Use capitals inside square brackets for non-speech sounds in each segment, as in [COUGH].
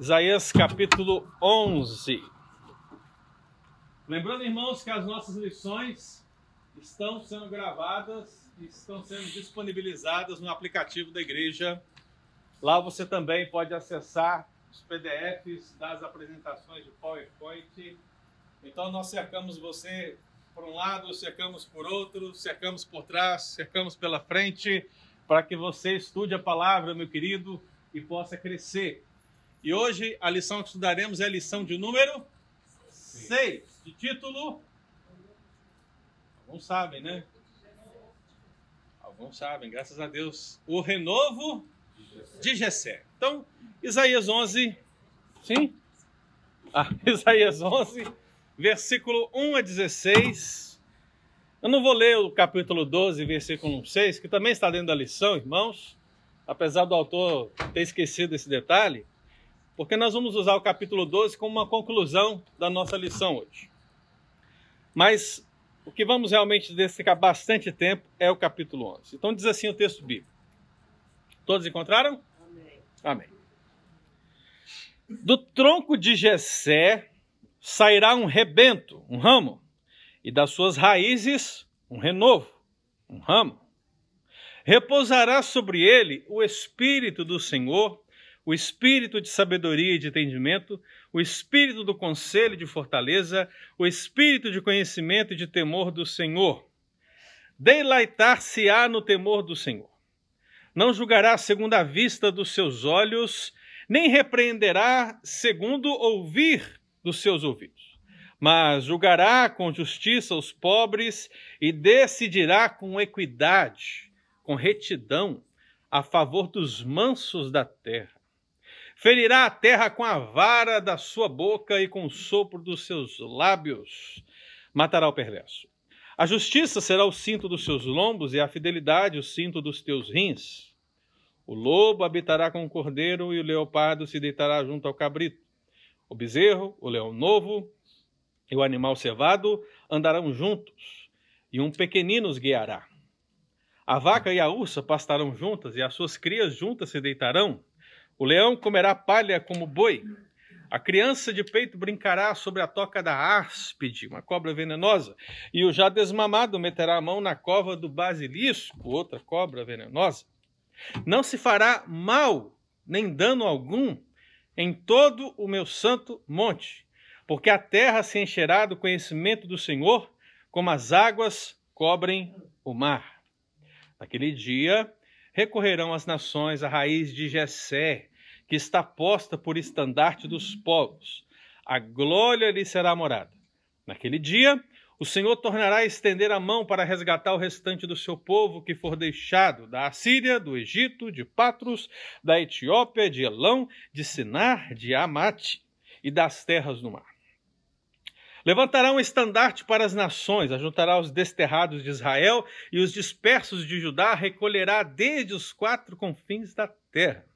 Isaías capítulo 11. Lembrando, irmãos, que as nossas lições estão sendo gravadas e estão sendo disponibilizadas no aplicativo da igreja. Lá você também pode acessar os PDFs das apresentações de PowerPoint. Então nós cercamos você por um lado, cercamos por outro, cercamos por trás, cercamos pela frente, para que você estude a palavra, meu querido, e possa crescer. E hoje a lição que estudaremos é a lição de número 6, de título. Alguns sabem, né? Alguns sabem, graças a Deus. O renovo de Gessé. Então, Isaías 11, sim? Ah, [LAUGHS] Isaías 11, versículo 1 a 16. Eu não vou ler o capítulo 12, versículo 6, que também está dentro da lição, irmãos, apesar do autor ter esquecido esse detalhe porque nós vamos usar o capítulo 12 como uma conclusão da nossa lição hoje. Mas o que vamos realmente dedicar bastante tempo é o capítulo 11. Então diz assim o texto bíblico. Todos encontraram? Amém. Amém. Do tronco de Jessé sairá um rebento, um ramo, e das suas raízes um renovo, um ramo. Repousará sobre ele o espírito do Senhor, o espírito de sabedoria e de entendimento, o espírito do conselho e de fortaleza, o espírito de conhecimento e de temor do Senhor. Deleitar-se-á no temor do Senhor. Não julgará segundo a vista dos seus olhos, nem repreenderá segundo ouvir dos seus ouvidos. Mas julgará com justiça os pobres e decidirá com equidade, com retidão, a favor dos mansos da terra Ferirá a terra com a vara da sua boca e com o sopro dos seus lábios. Matará o perverso. A justiça será o cinto dos seus lombos e a fidelidade o cinto dos teus rins. O lobo habitará com o cordeiro e o leopardo se deitará junto ao cabrito. O bezerro, o leão novo e o animal cevado andarão juntos, e um pequenino os guiará. A vaca e a ursa pastarão juntas, e as suas crias juntas se deitarão. O leão comerá palha como boi. A criança de peito brincará sobre a toca da áspide, uma cobra venenosa. E o já desmamado meterá a mão na cova do basilisco, outra cobra venenosa. Não se fará mal, nem dano algum, em todo o meu santo monte, porque a terra se encherá do conhecimento do Senhor, como as águas cobrem o mar. Naquele dia recorrerão as nações à raiz de Jessé, que está posta por estandarte dos povos. A glória lhe será morada. Naquele dia, o Senhor tornará a estender a mão para resgatar o restante do seu povo que for deixado da Assíria, do Egito, de Patros, da Etiópia, de Elão, de Sinar, de Amate e das terras do mar. Levantará um estandarte para as nações, ajuntará os desterrados de Israel e os dispersos de Judá recolherá desde os quatro confins da terra.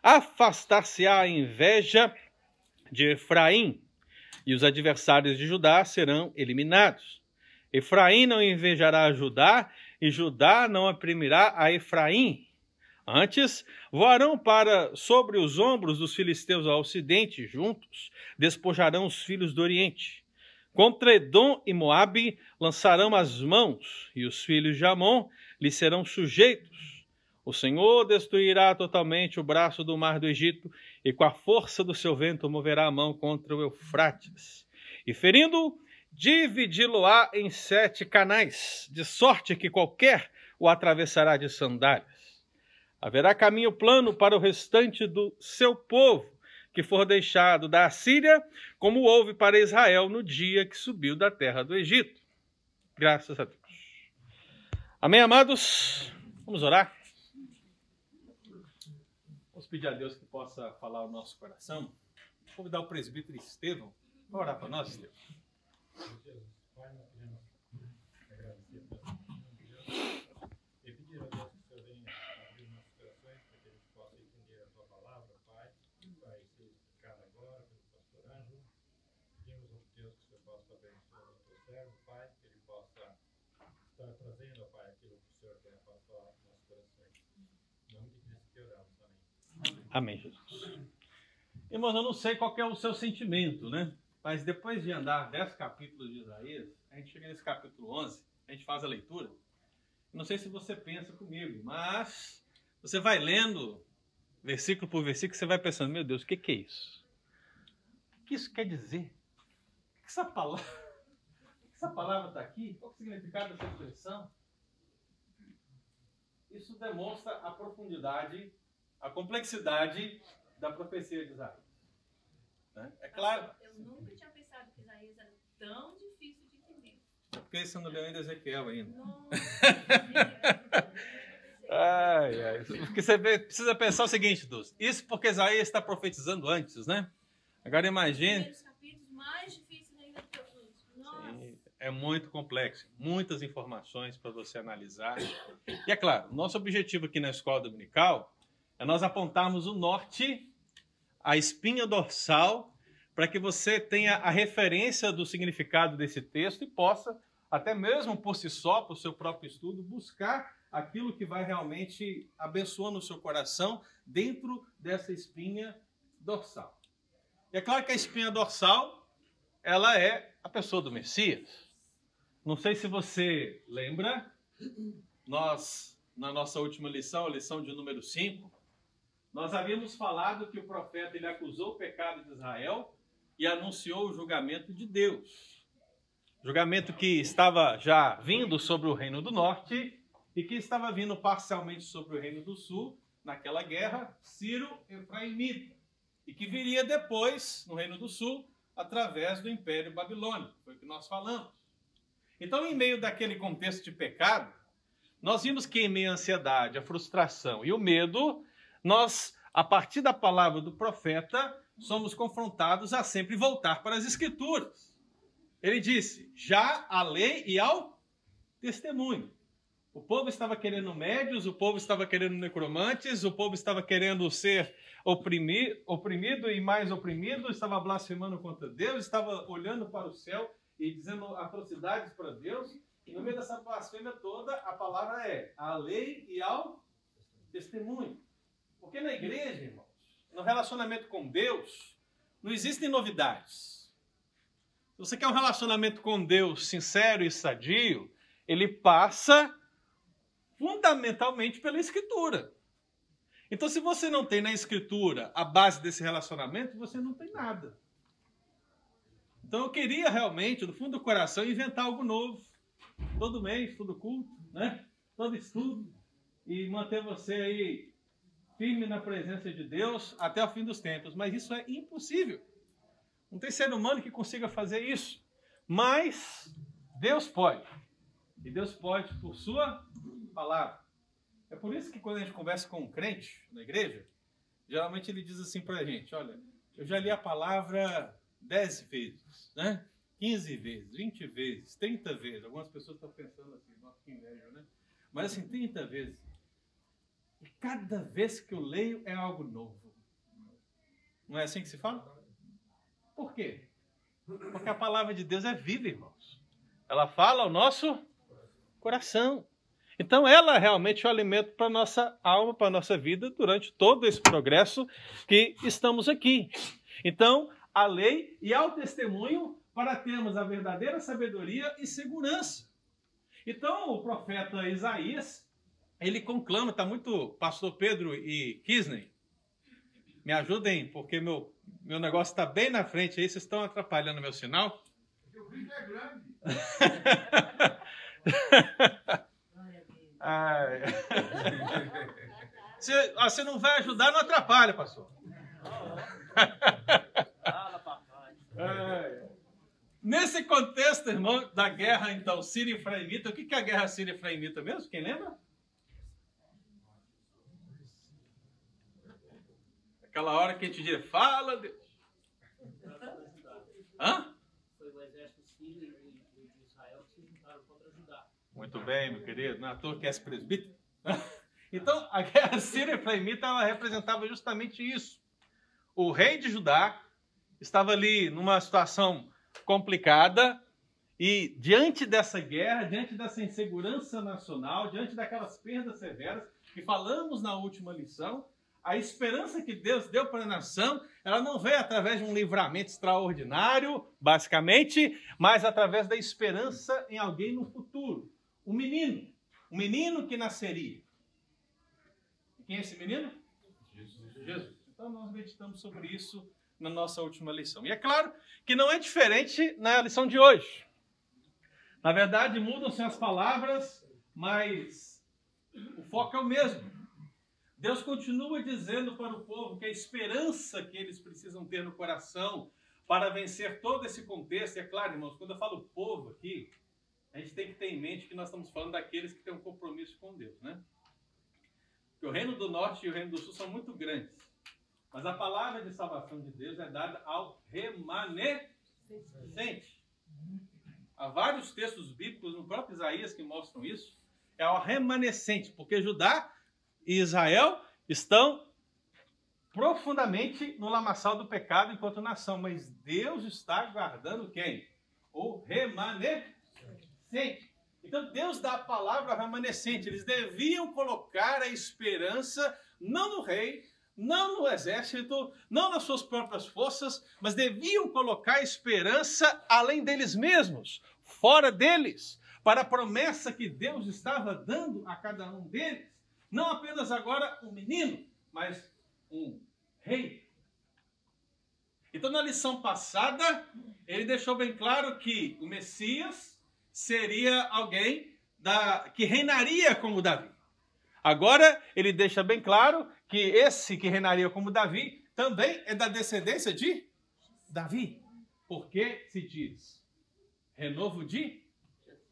Afastar-se-á a inveja de Efraim, e os adversários de Judá serão eliminados. Efraim não invejará Judá, e Judá não oprimirá a Efraim. Antes, voarão para sobre os ombros dos filisteus ao ocidente, juntos, despojarão os filhos do oriente. Contra Edom e Moabe lançarão as mãos, e os filhos de Amon lhe serão sujeitos o Senhor destruirá totalmente o braço do mar do Egito e com a força do seu vento moverá a mão contra o Eufrates. E ferindo, dividi-lo-á em sete canais, de sorte que qualquer o atravessará de sandálias. Haverá caminho plano para o restante do seu povo, que for deixado da Assíria, como houve para Israel no dia que subiu da terra do Egito. Graças a Deus. Amém, amados? Vamos orar? pedir a Deus que possa falar o nosso coração. Vou convidar o presbítero Estevão para orar para nós, Estevão. Amém, Jesus. Irmãos, eu não sei qual é o seu sentimento, né? Mas depois de andar dez capítulos de Isaías, a gente chega nesse capítulo 11, a gente faz a leitura. Não sei se você pensa comigo, mas você vai lendo versículo por versículo, você vai pensando, meu Deus, o que, que é isso? O que isso quer dizer? O que essa palavra [LAUGHS] essa palavra está aqui? Qual é o significado dessa expressão? Isso demonstra a profundidade, a complexidade da profecia de Isaías. Né? É claro. Eu nunca tinha pensado que Isaías era tão difícil de entender. Porque você não leu ainda Ezequiel ainda. Nossa, [LAUGHS] Ai, ai. Porque você precisa pensar o seguinte, Dulce. Isso porque Isaías está profetizando antes, né? Agora imagine. Os capítulos mais difíceis ainda que eu fiz. Nossa. Sim, É muito complexo, muitas informações para você analisar. E é claro, nosso objetivo aqui na escola dominical é nós apontarmos o norte, a espinha dorsal, para que você tenha a referência do significado desse texto e possa, até mesmo por si só, por seu próprio estudo, buscar aquilo que vai realmente abençoando o seu coração dentro dessa espinha dorsal. E é claro que a espinha dorsal, ela é a pessoa do Messias. Não sei se você lembra, nós, na nossa última lição, a lição de número 5, nós havíamos falado que o profeta ele acusou o pecado de Israel e anunciou o julgamento de Deus. Julgamento que estava já vindo sobre o reino do norte e que estava vindo parcialmente sobre o reino do sul, naquela guerra, Ciro-Efraimita, e que viria depois, no reino do sul, através do Império Babilônico, foi o que nós falamos. Então, em meio daquele contexto de pecado, nós vimos que em meio à ansiedade, a frustração e o medo, nós, a partir da palavra do profeta, somos confrontados a sempre voltar para as Escrituras. Ele disse: já à lei e ao testemunho. O povo estava querendo médios, o povo estava querendo necromantes, o povo estava querendo ser oprimido, oprimido e mais oprimido, estava blasfemando contra Deus, estava olhando para o céu e dizendo atrocidades para Deus. E no meio dessa blasfêmia toda, a palavra é a lei e ao testemunho. Porque na igreja, irmãos, no relacionamento com Deus, não existem novidades. Se você quer um relacionamento com Deus sincero e sadio, ele passa fundamentalmente pela Escritura. Então, se você não tem na Escritura a base desse relacionamento, você não tem nada. Então, eu queria realmente, no fundo do coração, inventar algo novo. Todo mês, todo culto, né? todo estudo. E manter você aí firme na presença de Deus até o fim dos tempos. Mas isso é impossível. Não tem ser humano que consiga fazer isso. Mas Deus pode. E Deus pode por sua palavra. É por isso que quando a gente conversa com um crente na igreja, geralmente ele diz assim para a gente: olha, eu já li a palavra dez vezes, né? 15 vezes, 20 vezes, 30 vezes. Algumas pessoas estão pensando assim, nossa, que inveja, né? Mas assim, 30 vezes. E cada vez que eu leio é algo novo. Não é assim que se fala? Por quê? Porque a palavra de Deus é viva, irmãos. Ela fala ao nosso coração. Então, ela realmente é o alimento para a nossa alma, para a nossa vida, durante todo esse progresso que estamos aqui. Então, a lei e ao testemunho para termos a verdadeira sabedoria e segurança. Então, o profeta Isaías, ele conclama, está muito, pastor Pedro e Kisney, me ajudem, porque meu, meu negócio está bem na frente aí, vocês estão atrapalhando meu sinal. O vídeo é grande. [LAUGHS] Ai. Ó, você não vai ajudar, não atrapalha, pastor. Ai. [LAUGHS] Nesse contexto, irmão, da guerra, então, Síria-Efraimita, o que é a guerra Síria-Efraimita mesmo? Quem lembra? Aquela hora que a gente diz, fala Deus. Hã? Foi o exército sírio e de Israel que se juntaram contra Judá. Muito bem, meu querido. Não é à toa que és presbítero. [LAUGHS] Então, a guerra [LAUGHS] síria-efraimita ela representava justamente isso. O rei de Judá estava ali numa situação complicada e diante dessa guerra, diante dessa insegurança nacional, diante daquelas perdas severas que falamos na última lição, a esperança que Deus deu para a nação, ela não veio através de um livramento extraordinário, basicamente, mas através da esperança em alguém no futuro. Um menino, um menino que nasceria. Quem é esse menino? Jesus. Jesus. Então nós meditamos sobre isso na nossa última lição. E é claro que não é diferente na lição de hoje. Na verdade, mudam-se as palavras, mas o foco é o mesmo. Deus continua dizendo para o povo que a esperança que eles precisam ter no coração para vencer todo esse contexto, e é claro, irmãos, quando eu falo povo aqui, a gente tem que ter em mente que nós estamos falando daqueles que têm um compromisso com Deus, né? Porque o reino do norte e o reino do sul são muito grandes. Mas a palavra de salvação de Deus é dada ao remanescente. Há vários textos bíblicos no próprio Isaías que mostram isso. É ao remanescente, porque Judá e Israel estão profundamente no lamaçal do pecado enquanto nação, mas Deus está guardando quem? O remanescente. Então Deus dá a palavra remanescente. Eles deviam colocar a esperança não no rei, não no exército, não nas suas próprias forças, mas deviam colocar a esperança além deles mesmos, fora deles, para a promessa que Deus estava dando a cada um deles. Não apenas agora um menino, mas um rei. Então, na lição passada, ele deixou bem claro que o Messias seria alguém da, que reinaria como Davi. Agora, ele deixa bem claro que esse que reinaria como Davi também é da descendência de Davi. Porque se diz renovo de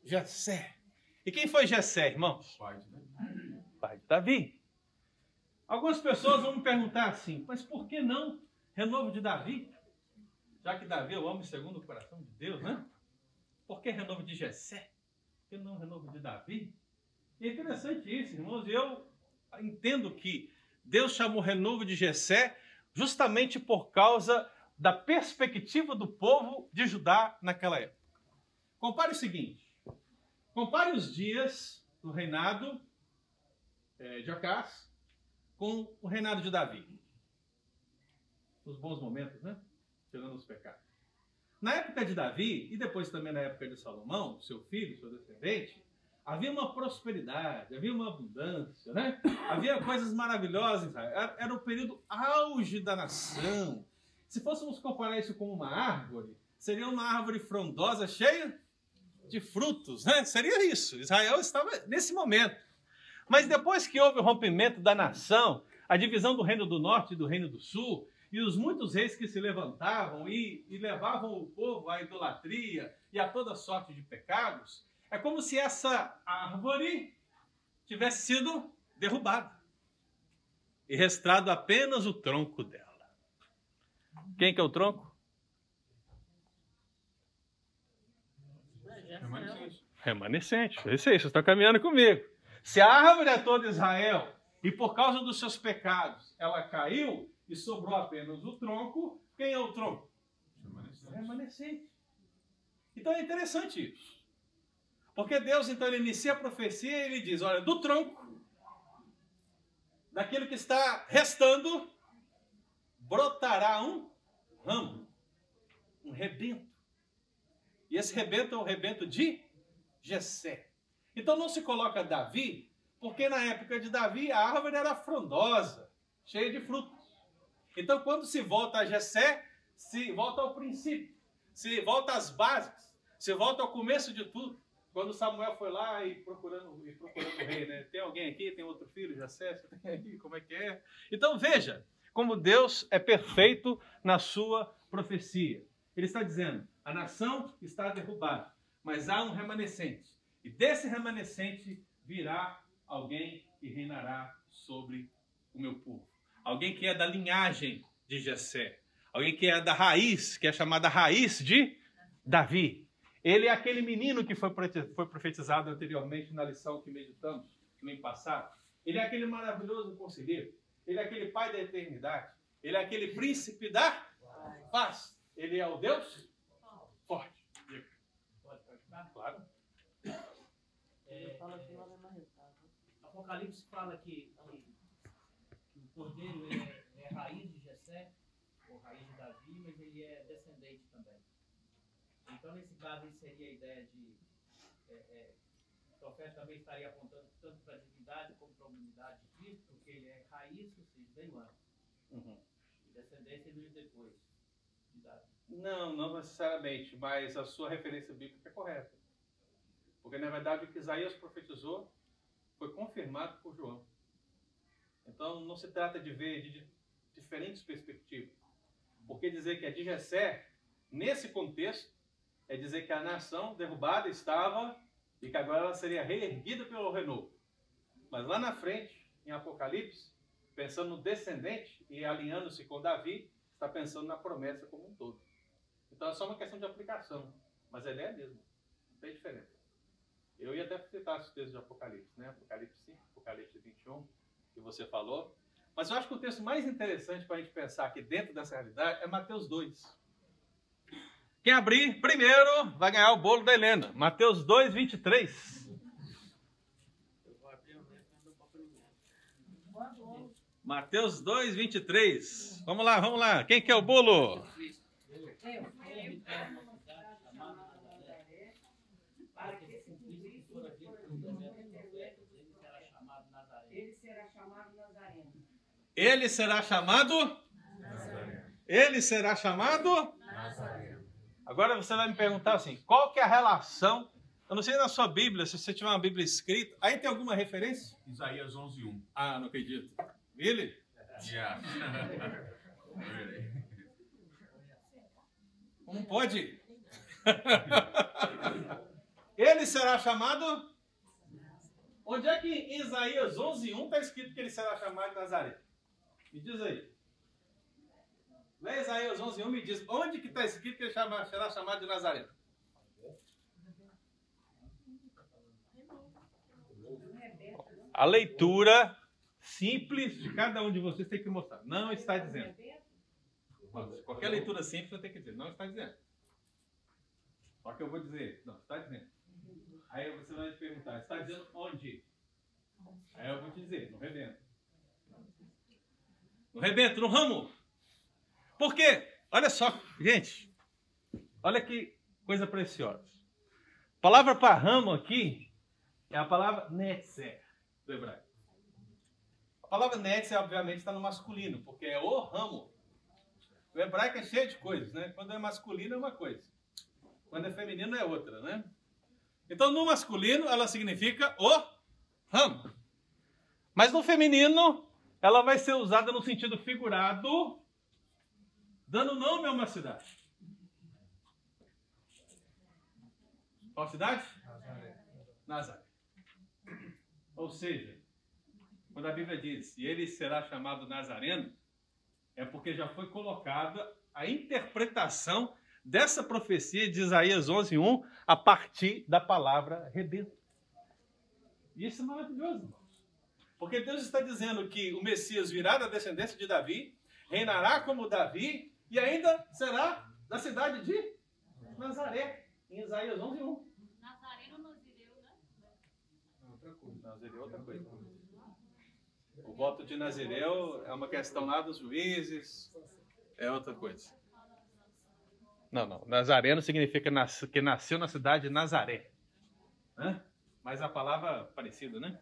Jessé. E quem foi Jessé, irmãos? Pai de pai de Davi. Algumas pessoas vão me perguntar assim, mas por que não renovo de Davi? Já que Davi é o homem segundo o coração de Deus, né? Por que renovo de Jessé? Por que não renovo de Davi? E é interessante isso, irmãos. Eu entendo que Deus chamou renovo de Jessé justamente por causa da perspectiva do povo de Judá naquela época. Compare o seguinte: compare os dias do reinado é, de Acás com o reinado de Davi. Os bons momentos, né? Tirando os pecados. Na época de Davi, e depois também na época de Salomão, seu filho, seu descendente, havia uma prosperidade, havia uma abundância, né? Havia coisas maravilhosas. Era, era o período auge da nação. Se fôssemos comparar isso com uma árvore, seria uma árvore frondosa, cheia de frutos, né? Seria isso. Israel estava nesse momento. Mas depois que houve o rompimento da nação, a divisão do reino do norte e do reino do sul, e os muitos reis que se levantavam e, e levavam o povo à idolatria e a toda sorte de pecados, é como se essa árvore tivesse sido derrubada e restado apenas o tronco dela. Quem que é o tronco? Remanescente. Remanescente. É isso aí, você está caminhando comigo. Se a árvore é toda Israel e por causa dos seus pecados ela caiu e sobrou apenas o tronco, quem é o tronco? Remanescente. Remanescente. Então é interessante isso. Porque Deus então ele inicia a profecia e ele diz: olha, do tronco, daquilo que está restando, brotará um ramo, um rebento. E esse rebento é o rebento de Jessé. Então não se coloca Davi, porque na época de Davi a árvore era frondosa, cheia de frutos. Então quando se volta a Jessé, se volta ao princípio, se volta às bases, se volta ao começo de tudo. Quando Samuel foi lá e procurando, e procurando o rei, né? Tem alguém aqui? Tem outro filho? Você tem? Como é que é? Então veja como Deus é perfeito na sua profecia. Ele está dizendo: a nação está derrubada, mas há um remanescente. E desse remanescente virá alguém que reinará sobre o meu povo. Alguém que é da linhagem de Jessé. Alguém que é da raiz, que é chamada raiz de Davi. Ele é aquele menino que foi profetizado anteriormente na lição que meditamos no ano passado. Ele é aquele maravilhoso conselheiro. Ele é aquele pai da eternidade. Ele é aquele príncipe da paz. Ele é o Deus forte. Continuar? Claro. É, Apocalipse fala que, que, cordeiro ele é, é raiz de Jessé, ou raiz de Davi, mas ele é descendente também. Então, nesse caso, isso seria a ideia de. É, é, o profeta também estaria apontando tanto para a divindade como para a humanidade de Cristo, porque ele é raiz, ou seja, veio antes. Uhum. E descendência veio depois de Davi. Não, não necessariamente, mas a sua referência bíblica é correta. Porque, na verdade, o que Isaías profetizou foi confirmado por João. Então, não se trata de ver de diferentes perspectivas. Porque dizer que é de Jessé, nesse contexto, é dizer que a nação derrubada estava e que agora ela seria reerguida pelo renovo. Mas lá na frente, em Apocalipse, pensando no descendente e alinhando-se com Davi, está pensando na promessa como um todo. Então é só uma questão de aplicação, mas a ideia é a mesma, não tem diferença. Eu ia até citar os textos de Apocalipse, né? Apocalipse 5, Apocalipse 21, que você falou. Mas eu acho que o texto mais interessante para a gente pensar aqui dentro dessa realidade é Mateus 2. Quem abrir primeiro vai ganhar o bolo da Helena. Mateus 2, 23. Eu vou abrir o meu para primeiro. Mateus 2, 23. Vamos lá, vamos lá. Quem quer o bolo? Cristo. Ele para que se cumprisse que fora dito pelo profeta dos profetas, ele será chamado Nazareno. Ele será chamado Nazareno. Ele será chamado? Ele será chamado? Agora você vai me perguntar assim, qual que é a relação? Eu não sei na sua Bíblia, se você tiver uma Bíblia escrita, aí tem alguma referência? Isaías 11:1. Ah, não acredito. Billy? Yeah. [LAUGHS] Não pode. [LAUGHS] ele será chamado? Onde é que em Isaías 11:1 está escrito que ele será chamado de Nazaré? Me diz aí. Lê Isaías 11:1 me diz onde que está escrito que ele será chamado de Nazaré? A leitura simples de cada um de vocês tem que mostrar. Não está dizendo. Qualquer leitura simples você tem que dizer. Não está dizendo. Só que eu vou dizer. Não, está dizendo. Aí você vai me perguntar. Está dizendo onde? Aí eu vou te dizer. No rebento. No rebento, no ramo. Por quê? Olha só, gente. Olha que coisa preciosa. A palavra para ramo aqui é a palavra netzer do hebraico. A palavra netzer, obviamente, está no masculino, porque é o ramo. O hebraico é cheio de coisas, né? Quando é masculino é uma coisa. Quando é feminino é outra, né? Então, no masculino, ela significa o ramo. Mas no feminino, ela vai ser usada no sentido figurado, dando nome a uma cidade. Qual cidade? Nazaré. Ou seja, quando a Bíblia diz, e ele será chamado Nazareno, é porque já foi colocada a interpretação dessa profecia de Isaías 11:1 a partir da palavra rebento. E isso é maravilhoso, irmãos. Porque Deus está dizendo que o Messias virá da descendência de Davi, reinará como Davi e ainda será da cidade de Nazaré, em Isaías 11:1. Nazareno Nazireu, né? Nazireu é outra coisa. O voto de Nazireu é uma questão lá dos juízes, é outra coisa. Não, não. Nazareno significa que nasceu na cidade de Nazaré. Né? Mas a palavra é parecida, né?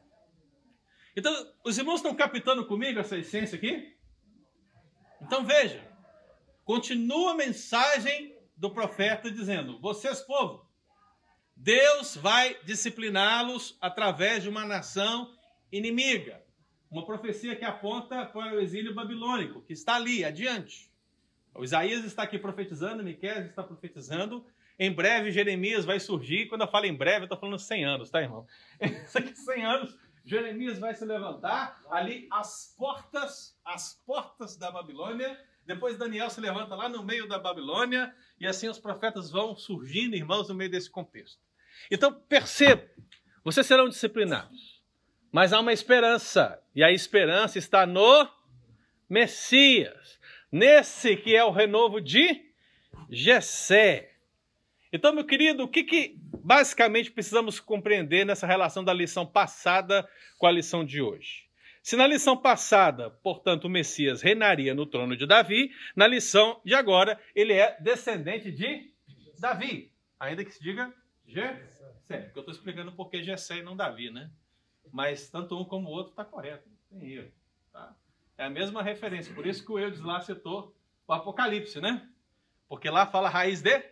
Então, os irmãos estão captando comigo essa essência aqui? Então veja, continua a mensagem do profeta dizendo: Vocês, povo, Deus vai discipliná-los através de uma nação inimiga. Uma profecia que aponta para o exílio babilônico, que está ali, adiante. O Isaías está aqui profetizando, Miqueias está profetizando. Em breve Jeremias vai surgir. Quando eu falo em breve, eu estou falando 100 anos, tá, irmão? [LAUGHS] Isso aqui 100 anos. Jeremias vai se levantar ali às portas, às portas da Babilônia. Depois Daniel se levanta lá no meio da Babilônia e assim os profetas vão surgindo, irmãos, no meio desse contexto. Então, perceba, vocês serão disciplinados, mas há uma esperança, e a esperança está no Messias, nesse que é o renovo de Jessé. Então, meu querido, o que, que basicamente precisamos compreender nessa relação da lição passada com a lição de hoje? Se na lição passada, portanto, o Messias reinaria no trono de Davi, na lição de agora ele é descendente de Davi. Ainda que se diga Gessé. Porque eu estou explicando por que Gessé e não Davi, né? Mas tanto um como o outro está correto. Tem erro. Tá? É a mesma referência. Por isso que o Eudes lá citou o Apocalipse, né? Porque lá fala raiz de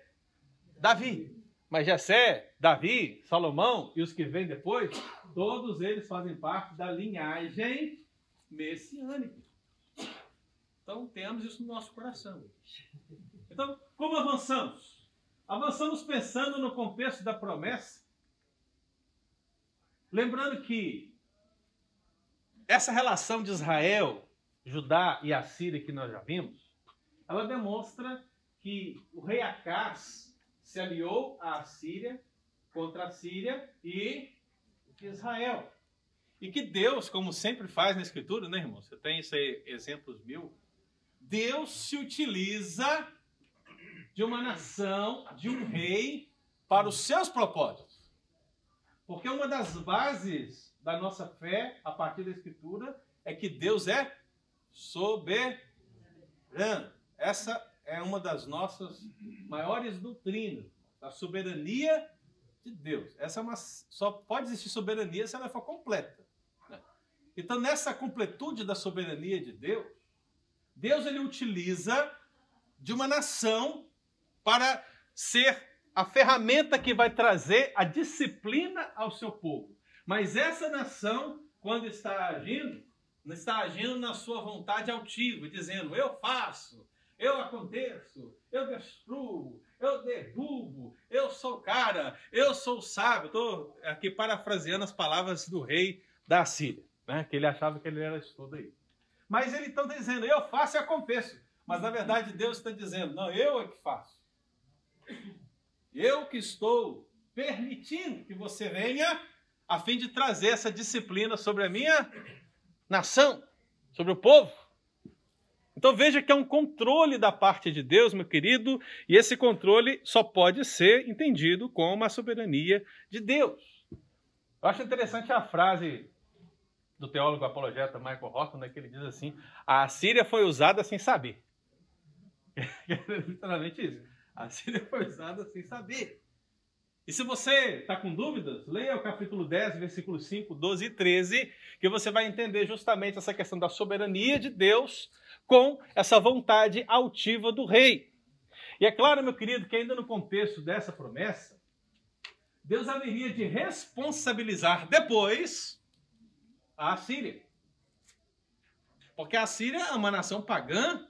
Davi. Mas Jessé, Davi, Salomão e os que vêm depois, todos eles fazem parte da linhagem messiânica. Então temos isso no nosso coração. Então, como avançamos? Avançamos pensando no contexto da promessa. Lembrando que essa relação de Israel, Judá e Assíria que nós já vimos, ela demonstra que o rei Acás se aliou à Síria contra a Síria e Israel. E que Deus, como sempre faz na Escritura, né, irmão? Você tem isso aí, exemplos mil. Deus se utiliza de uma nação, de um rei, para os seus propósitos. Porque uma das bases da nossa fé, a partir da Escritura, é que Deus é soberano. Essa é uma das nossas maiores doutrinas, a soberania de Deus. Essa é uma, só pode existir soberania se ela for completa. né? Então, nessa completude da soberania de Deus, Deus ele utiliza de uma nação para ser a ferramenta que vai trazer a disciplina ao seu povo. Mas essa nação, quando está agindo, está agindo na sua vontade altiva, dizendo: Eu faço, eu aconteço, eu destruo, eu derrubo, eu sou cara, eu sou sábio. Estou aqui parafraseando as palavras do rei da Síria, né? que ele achava que ele era isso tudo aí. Mas ele está dizendo: Eu faço e aconteço. Mas na verdade Deus está dizendo: Não, eu é que faço. Eu que estou permitindo que você venha a fim de trazer essa disciplina sobre a minha nação, sobre o povo. Então veja que é um controle da parte de Deus, meu querido, e esse controle só pode ser entendido como a soberania de Deus. Eu acho interessante a frase do teólogo apologeta Michael Horton, né, que ele diz assim: a Síria foi usada sem saber. [LAUGHS] É literalmente isso. A Síria foi usada sem saber. E se você está com dúvidas, leia o capítulo 10, versículos 5, 12 e 13, que você vai entender justamente essa questão da soberania de Deus com essa vontade altiva do rei. E é claro, meu querido, que ainda no contexto dessa promessa, Deus haveria de responsabilizar depois a Síria. Porque a Síria é uma nação pagã,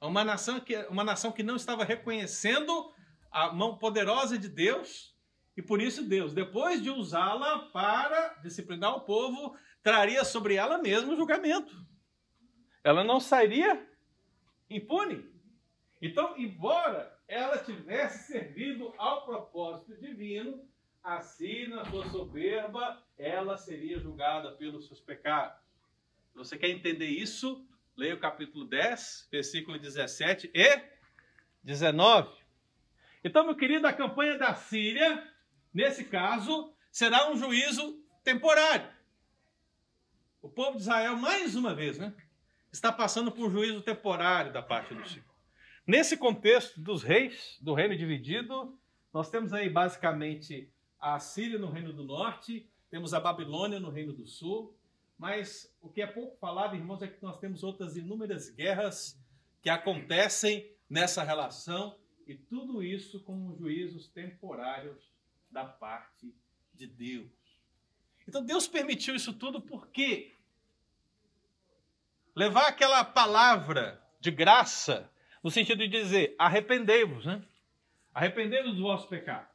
é uma nação que, uma nação que não estava reconhecendo a mão poderosa de Deus, e por isso Deus, depois de usá-la para disciplinar o povo, traria sobre ela mesmo o julgamento. Ela não sairia impune. Então, embora ela tivesse servido ao propósito divino, assim na sua soberba, ela seria julgada pelos seus pecados. Você quer entender isso? Leia o capítulo 10, versículo 17 e 19. Então, meu querido, a campanha da Síria, nesse caso, será um juízo temporário. O povo de Israel, mais uma vez, né, está passando por um juízo temporário da parte do Senhor. Nesse contexto dos reis, do reino dividido, nós temos aí basicamente a Síria no reino do norte, temos a Babilônia no reino do sul, mas o que é pouco falado, irmãos, é que nós temos outras inúmeras guerras que acontecem nessa relação e tudo isso como juízos temporários da parte de Deus. Então Deus permitiu isso tudo por quê? Levar aquela palavra de graça, no sentido de dizer, arrependei-vos, né? Arrependei-vos dos vossos pecados.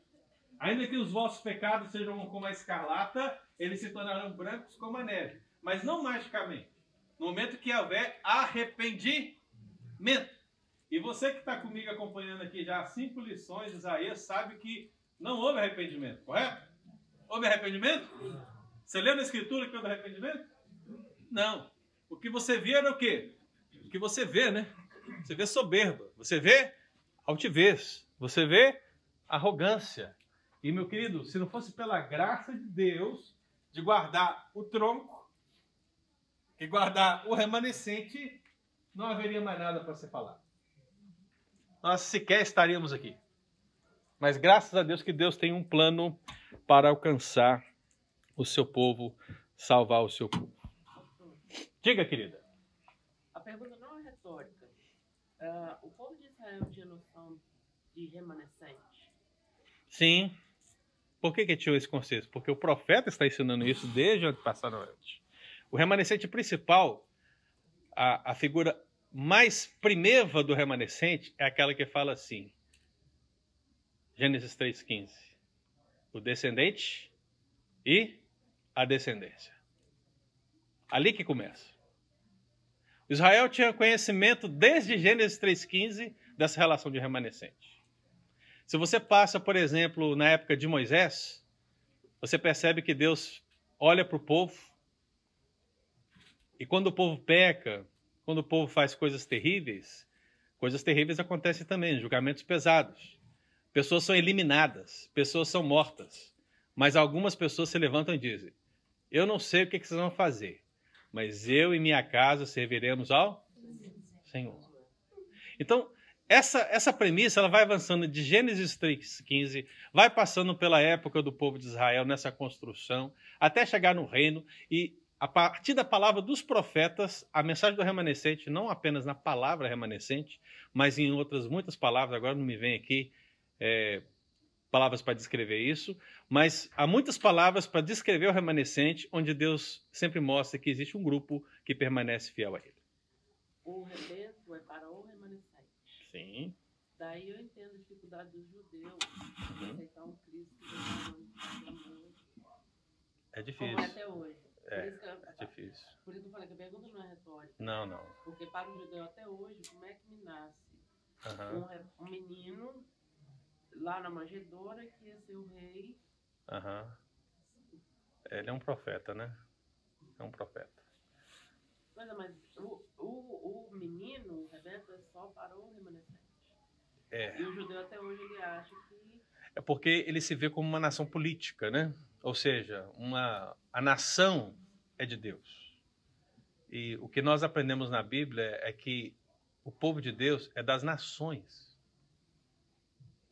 Ainda que os vossos pecados sejam como a escarlata, eles se tornarão brancos como a neve. Mas não magicamente. No momento que houver arrependimento. E você que está comigo acompanhando aqui já cinco lições de Isaías, sabe que não houve arrependimento, correto? Houve arrependimento? Você leu na escritura que houve arrependimento? Não. O que você vê era o quê? O que você vê, né? Você vê soberba, você vê altivez, você vê arrogância. E, meu querido, se não fosse pela graça de Deus de guardar o tronco, que guardar o remanescente, não haveria mais nada para ser falado. Nós sequer estaríamos aqui. Mas graças a Deus que Deus tem um plano para alcançar o seu povo, salvar o seu povo. Diga, querida. A pergunta não é retórica. Ah, o povo de Israel tinha noção de remanescente? Sim. Por que, que tinha esse conceito? Porque o profeta está ensinando isso desde o antepassado antes. O remanescente principal, a, a figura mais primeva do remanescente é aquela que fala assim, Gênesis 3,15. O descendente e a descendência. Ali que começa. Israel tinha conhecimento desde Gênesis 3,15 dessa relação de remanescente. Se você passa, por exemplo, na época de Moisés, você percebe que Deus olha para o povo e quando o povo peca, quando o povo faz coisas terríveis, coisas terríveis acontecem também, julgamentos pesados. Pessoas são eliminadas, pessoas são mortas, mas algumas pessoas se levantam e dizem: Eu não sei o que vocês vão fazer, mas eu e minha casa serviremos ao Senhor. Então, essa, essa premissa ela vai avançando de Gênesis 3,15, vai passando pela época do povo de Israel nessa construção, até chegar no reino, e a partir da palavra dos profetas, a mensagem do remanescente, não apenas na palavra remanescente, mas em outras muitas palavras, agora não me vem aqui é, palavras para descrever isso, mas há muitas palavras para descrever o remanescente, onde Deus sempre mostra que existe um grupo que permanece fiel a Ele. O rebento é para o remanescente. Sim. Daí eu entendo a dificuldade dos judeus de Uhum. aceitar um Cristo que É como difícil. é até hoje. É, por, eu, É difícil. por isso que eu falei que a pergunta não é retórica. Não, não. Porque para o judeu até hoje, como é que me nasce um, Aham, re- um menino lá na manjedoura que ia ser o rei? aham. Ele é um profeta, né? É um profeta. Mas, mas o, o, o menino, o rebento, é só para o remanescente. É. E o judeu até hoje ele acha que É porque ele se vê como uma nação política, né? Ou seja, uma, a nação é de Deus. E o que nós aprendemos na Bíblia é que o povo de Deus é das nações.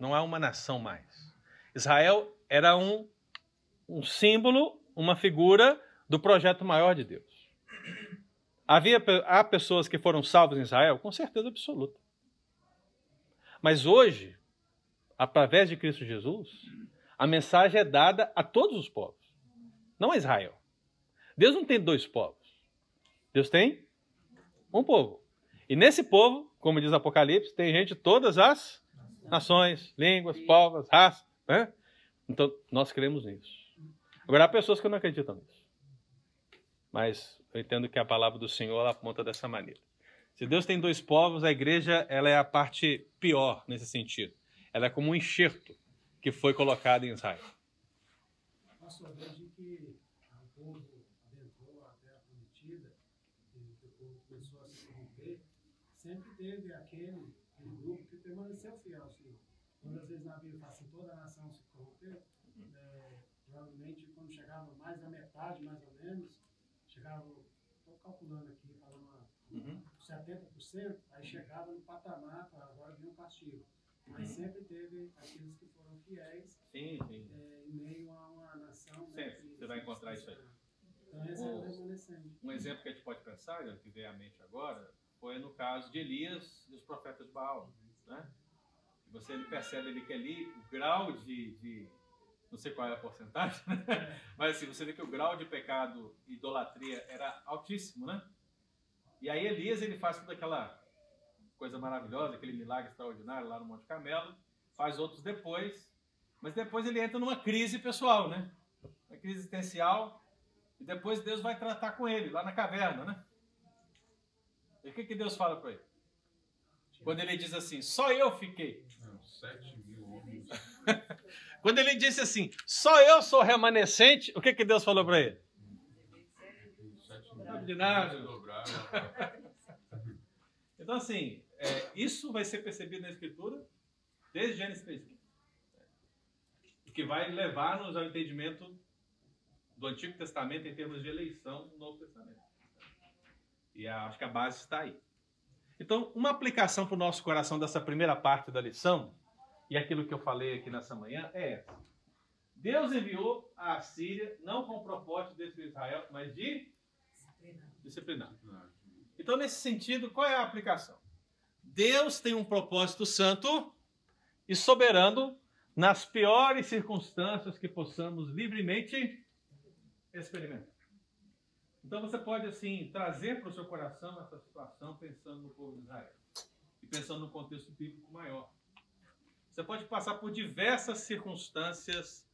Não há uma nação mais. Israel era um, um símbolo, uma figura do projeto maior de Deus. Havia, há pessoas que foram salvas em Israel? Com certeza absoluta. Mas hoje, através de Cristo Jesus, a mensagem é dada a todos os povos, não a Israel. Deus não tem dois povos. Deus tem um povo. E nesse povo, como diz Apocalipse, tem gente de todas as nações, línguas, povos, raças. Né? Então, nós cremos nisso. Agora, há pessoas que não acreditam nisso. Mas eu entendo que a palavra do Senhor aponta dessa maneira. Se Deus tem dois povos, a igreja ela é a parte pior nesse sentido. Ela é como um enxerto que foi colocado em Israel. Pastor, desde que o povo adentrou a terra prometida, que o povo começou a se corromper, sempre teve aquele, grupo que permaneceu. Quando às vezes na Bíblia fala assim, toda a nação se corrompeu, é, provavelmente quando chegava mais da metade, mais ou menos, chegava, estou calculando aqui, falando uma, Uhum. 70%, aí chegava no patamar, para agora vir um castigo. Mas Uhum. sempre teve aqueles que foram fiéis Sim, sim. é, em meio a uma nação. né, Sempre, você vai encontrar isso aí. Então, esse é o remanescente. Um exemplo que a gente pode pensar, que veio à mente agora, foi no caso de Elias e os profetas de Baal. Né? Você percebe ali que ali o grau de, de- Não sei qual é a porcentagem, né? mas assim, você vê que o grau de pecado e idolatria era altíssimo, né? E aí Elias ele faz toda aquela coisa maravilhosa, aquele milagre extraordinário lá no Monte Carmelo, faz outros depois, mas depois ele entra numa crise pessoal, né? Uma crise existencial, e depois Deus vai tratar com ele lá na caverna, né? E o que, que Deus fala para ele? Quando ele diz assim, só eu fiquei. Não, 7 mil homens. [LAUGHS] Quando ele disse assim, só eu sou remanescente, o que, que Deus falou para ele? 7 mil Sabe de nada. Então, assim, é, isso vai ser percebido na Escritura desde Gênesis 3. O que vai levar-nos ao entendimento do Antigo Testamento em termos de eleição do Novo Testamento. E a- acho que a base está aí. Então, uma aplicação para o nosso coração dessa primeira parte da lição, e aquilo que eu falei aqui nessa manhã, é essa. Deus enviou a Síria não com o propósito de destruir Israel, mas de disciplinar. Então, nesse sentido, qual é a aplicação? Deus tem um propósito santo e soberano nas piores circunstâncias que possamos livremente experimentar. Então você pode assim trazer para o seu coração essa situação pensando no povo de Israel e pensando no contexto bíblico maior. Você pode passar por diversas circunstâncias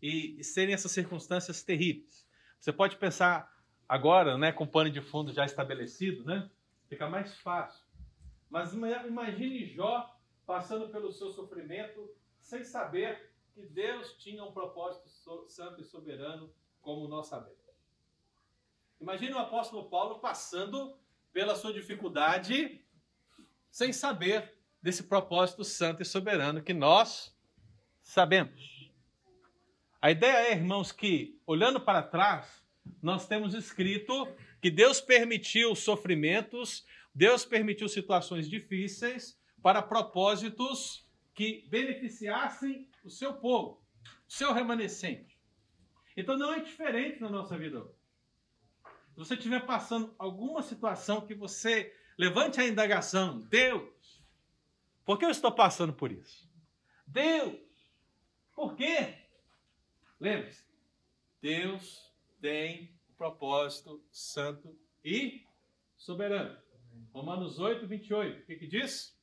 e, serem essas circunstâncias terríveis. Você pode pensar agora, né, com o pano de fundo já estabelecido, né, fica mais fácil. Mas ima- imagine Jó passando pelo seu sofrimento sem saber que Deus tinha um propósito santo e soberano, como nós sabemos. Imagine o apóstolo Paulo passando pela sua dificuldade sem saber desse propósito santo e soberano que nós sabemos. A ideia é, irmãos, que olhando para trás, nós temos escrito que Deus permitiu sofrimentos, Deus permitiu situações difíceis para propósitos que beneficiassem o seu povo, o seu remanescente. Então não é diferente na nossa vida. Se você estiver passando alguma situação que você levante a indagação, Deus, por que eu estou passando por isso? Deus, por quê? Lembre-se, Deus tem um propósito santo e soberano. Romanos 8, 28. O que, que diz?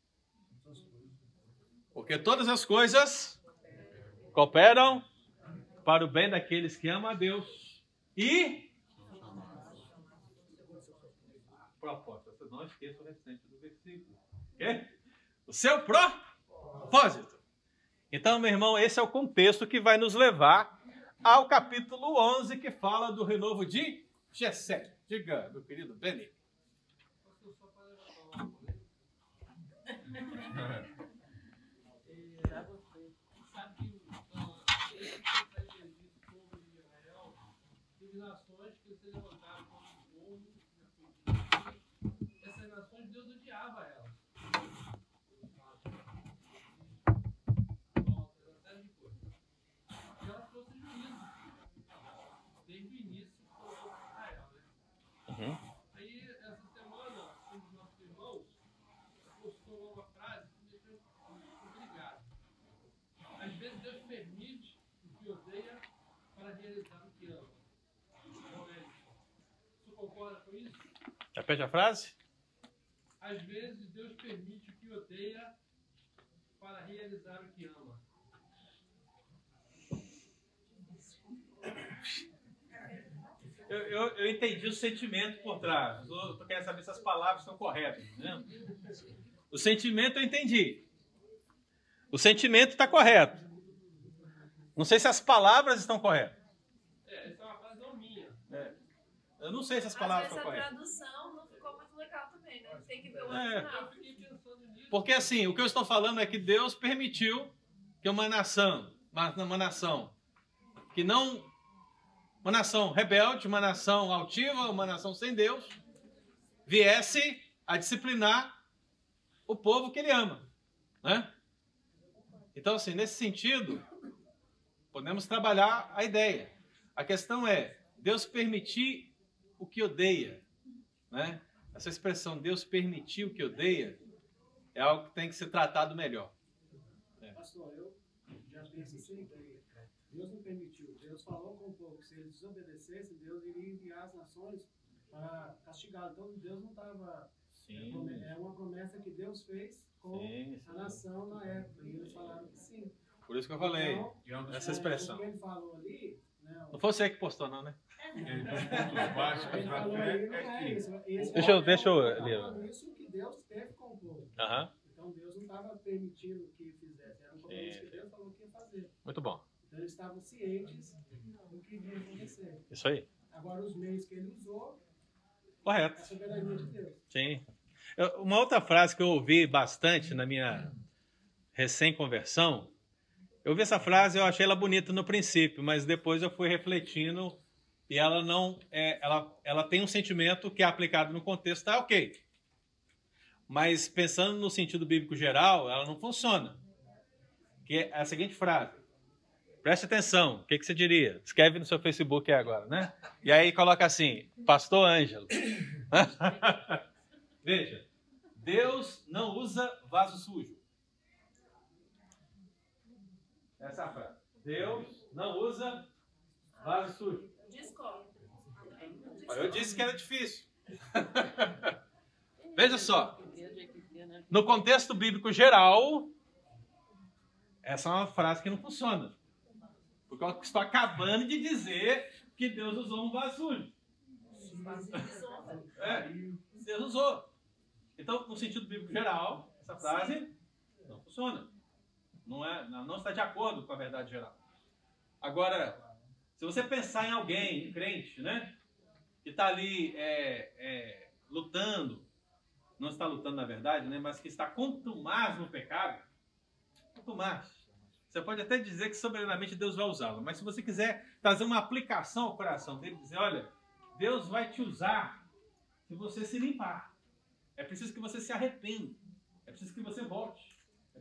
Porque todas as coisas cooperam para o bem daqueles que amam a Deus e propósito. Não esqueça o restante do versículo. Ok? O seu propósito. Então, meu irmão, esse é o contexto que vai nos levar ao capítulo 11, que fala do renovo de Gessé. Diga, meu querido Beni. Pra você. Sabe que ah, esse vai ter visto o povo de Israel, teve nações que se levantaram contra o povo, essas nações Deus odiava elas. Volta, uma série de coisas. E elas trouxeram juízo. Desde o início do povo de Israel, né? Aí, essa semana, um dos nossos irmãos postou uma frase que me deixou intrigado. Às vezes Deus permite o que odeia para realizar o que ama. Realmente. Você concorda com isso? Repete a frase? Às vezes Deus permite o que odeia para realizar o que ama. Eu, eu, eu entendi o sentimento por trás. Eu tô querendo saber se as palavras estão corretas. Né? O sentimento eu entendi. O sentimento está correto. Não sei se as palavras estão corretas. É, essa é uma frase não minha. Eu não sei se as palavras estão a corretas. tradução não ficou muito legal também, né? Tem que ver o É. Porque assim, o que eu estou falando é que Deus permitiu que uma nação, uma, uma nação que não. Uma nação rebelde, uma nação altiva, uma nação sem Deus, viesse a disciplinar o povo que ele ama. Né? Então, assim, nesse sentido, podemos trabalhar a ideia. A questão é Deus permitir o que odeia. Né? Essa expressão Deus permitir o que odeia é algo que tem que ser tratado melhor. Pastor, eu já penso assim que Deus não permitiu. Deus falou com o povo que se eles desobedecessem, Deus iria enviar as nações para castigá-los. Então Deus não estava. É uma promessa que Deus fez com Sim, a nação na época. E eles falaram que sim. Por isso que eu falei. Então, Essa é, expressão. O que ele falou ali. Não foi você que postou, não, né? É é Deixa eu- é deixa eu ler. Isso que Deus teve com o povo. Então Deus não estava permitindo que fizesse. Era um compromisso que Deus falou que ia fazer. Muito bom. Então eles estavam cientes do que ia acontecer. Isso aí. Agora, os meios que ele usou, é Correto. a soberania de Deus. Sim. Uma outra frase que eu ouvi bastante na minha recém-conversão, eu ouvi essa frase, eu achei ela bonita no princípio, mas depois eu fui refletindo e ela não é, ela, ela tem um sentimento que é aplicado no contexto, tá ok. Mas pensando no sentido bíblico geral, ela não funciona. Que é a seguinte frase. Preste atenção, o que, que você diria? Escreve no seu Facebook aí agora, né? E aí coloca assim, Pastor Ângelo. [LAUGHS] Veja, Deus não usa vaso sujo. Essa é a frase. Deus não usa vaso sujo. Discordo. Eu disse que era difícil. [LAUGHS] Veja só, né? no contexto bíblico geral, essa é uma frase que não funciona. Porque eu estou acabando de dizer que Deus usou um vaso sujo. É, Deus usou. Então, no sentido bíblico geral, essa frase não funciona. Não, é, não está de acordo com a verdade geral. Agora, se você pensar em alguém, crente, né? Que está ali é, é, lutando, não está lutando na verdade, né? Mas que está contumaz no pecado, contumaz. Você pode até dizer que soberanamente Deus vai usá-lo, mas se você quiser trazer uma aplicação ao coração dele, dizer, olha, Deus vai te usar se você se limpar. É preciso que você se arrependa. É preciso que você volte.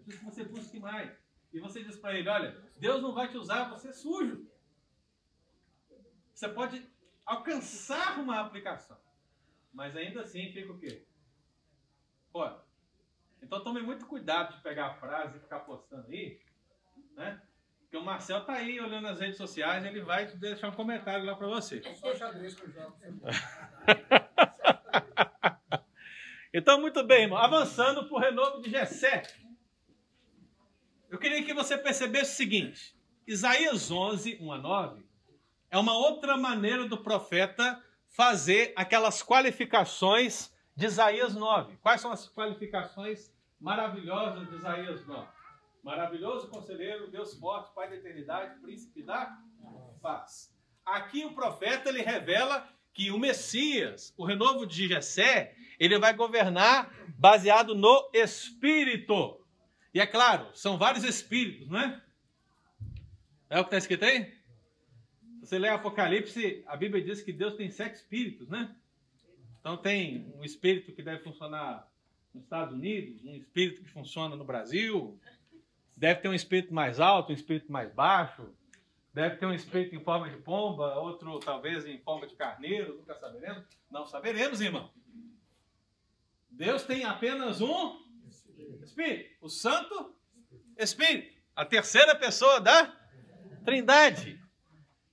Preciso que você busque mais. E você diz para ele, olha, Deus não vai te usar, você é sujo. Você pode alcançar uma aplicação. Mas ainda assim fica o quê? Pô, então tome muito cuidado de pegar a frase e ficar postando aí, né? Porque o Marcel tá aí olhando nas redes sociais, ele vai deixar um comentário lá para você. Só xadrez que eu jogo. Então, muito bem, irmão. Avançando para o renovo de Gessé. Eu queria que você percebesse o seguinte: Isaías 11, 1 a 9, é uma outra maneira do profeta fazer aquelas qualificações de Isaías 9. Quais são as qualificações maravilhosas de Isaías 9? Maravilhoso conselheiro, Deus forte, Pai da eternidade, príncipe da paz. Aqui o profeta ele revela que o Messias, o renovo de Jessé, ele vai governar baseado no Espírito. E é claro, são vários espíritos, não é? É o que está escrito aí? Você lê Apocalipse, a Bíblia diz que Deus tem sete espíritos, né? Então tem um espírito que deve funcionar nos Estados Unidos, um espírito que funciona no Brasil, deve ter um espírito mais alto, um espírito mais baixo, deve ter um espírito em forma de pomba, outro talvez em forma de carneiro, nunca saberemos. Não saberemos, irmão. Deus tem apenas um Espírito, o Santo Espírito, a terceira pessoa da Trindade.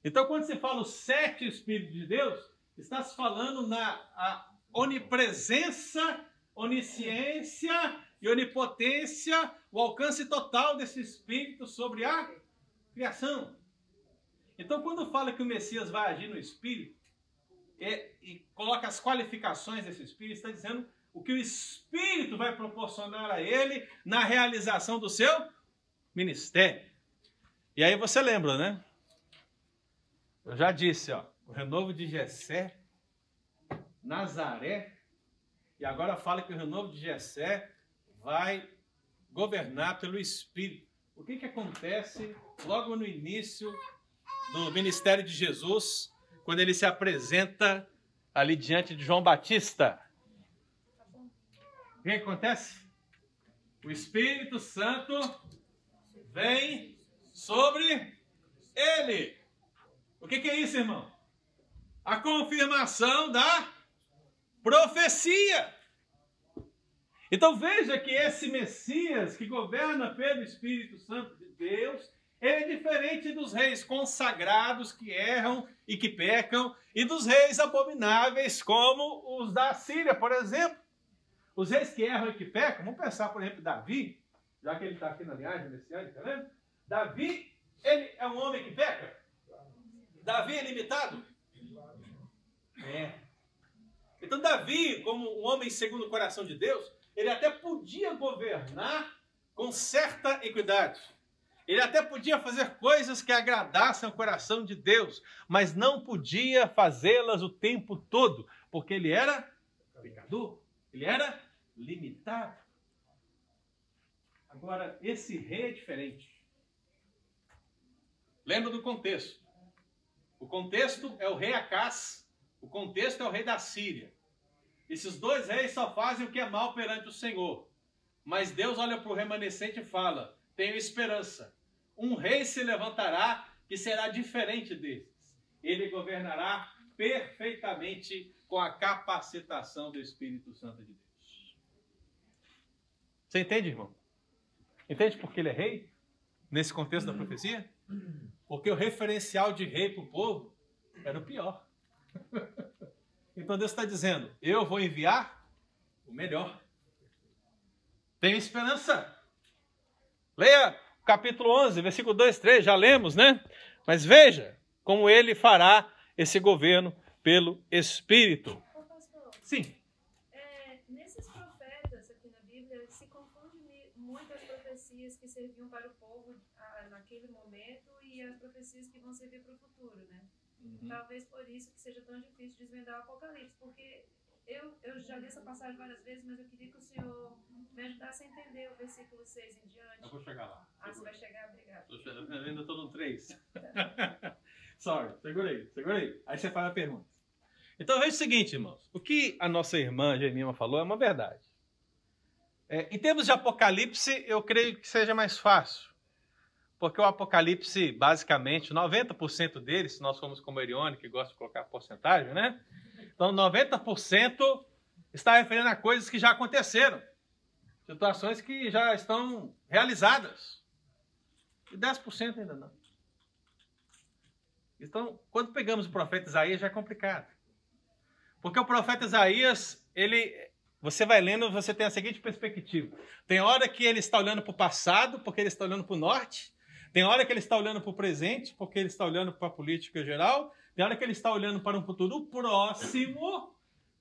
Então, quando se fala os sete Espíritos de Deus, está se falando na onipresença, onisciência e onipotência, o alcance total desse Espírito sobre a criação. Então, quando fala que o Messias vai agir no Espírito, e, e coloca as qualificações desse Espírito, está dizendo o que o Espírito vai proporcionar a ele na realização do seu ministério. E aí você lembra, né? Eu já disse, ó, o renovo de Jessé, Nazaré, e agora fala que o renovo de Jessé vai governar pelo Espírito. O que, que acontece logo no início do ministério de Jesus, quando ele se apresenta ali diante de João Batista? O que acontece? O Espírito Santo vem sobre ele. O que, que é isso, irmão? A confirmação da profecia. Então veja que esse Messias que governa pelo Espírito Santo de Deus, ele é diferente dos reis consagrados que erram e que pecam, e dos reis abomináveis como os da Síria, por exemplo. Os reis que erram e que pecam, vamos pensar, por exemplo, Davi, já que ele está aqui na linhagem messiânica, né? Davi, ele é um homem que peca? Davi é limitado? É. Então, Davi, como um homem segundo o coração de Deus, ele até podia governar com certa equidade. Ele até podia fazer coisas que agradassem ao coração de Deus, mas não podia fazê-las o tempo todo, porque ele era pecador, ele era limitado. Agora, esse rei é diferente. Lembra do contexto. O contexto é o rei Acás, o contexto é o rei da Síria. Esses dois reis só fazem o que é mal perante o Senhor. Mas Deus olha para o remanescente e fala: tenho esperança. Um rei se levantará que será diferente desses. Ele governará perfeitamente com a capacitação do Espírito Santo de Deus. Você entende, irmão? Entende por que ele é rei? Nesse contexto da profecia? Porque o referencial de rei para o povo era o pior. [LAUGHS] Então Deus está dizendo: eu vou enviar o melhor. Tenho esperança. Leia capítulo 11, versículo 2, 3, já lemos, né? Mas veja como ele fará esse governo pelo Espírito. Sim, é, nesses profetas aqui na Bíblia, se confunde mi- muito as profecias que serviam para o povo ah, naquele momento e as profecias que vão servir para o futuro, né? Talvez por isso que seja tão difícil desvendar o Apocalipse, porque eu, eu já li essa passagem várias vezes, mas eu queria que o senhor me ajudasse a entender o versículo 6 em diante. eu vou chegar lá. Ah, você vai chegar? Obrigado. Eu ainda estou no 3. [LAUGHS] Sorry, segurei, segurei. Aí você faz a pergunta. Então veja o seguinte, irmãos. O que a nossa irmã Gemima falou é uma verdade. É, em termos de Apocalipse, eu creio que seja mais fácil. Porque o Apocalipse, basicamente, 90% dele, se nós formos como Erione, que gosta de colocar porcentagem, né? Então, 90% está referindo a coisas que já aconteceram. Situações que já estão realizadas. E 10% ainda não. Então, quando pegamos o profeta Isaías, já é complicado. Porque o profeta Isaías, ele, você vai lendo, você tem a seguinte perspectiva. Tem hora que ele está olhando para o passado, porque ele está olhando para o norte. Tem hora que ele está olhando para o presente, porque ele está olhando para a política geral. Tem hora que ele está olhando para um futuro próximo,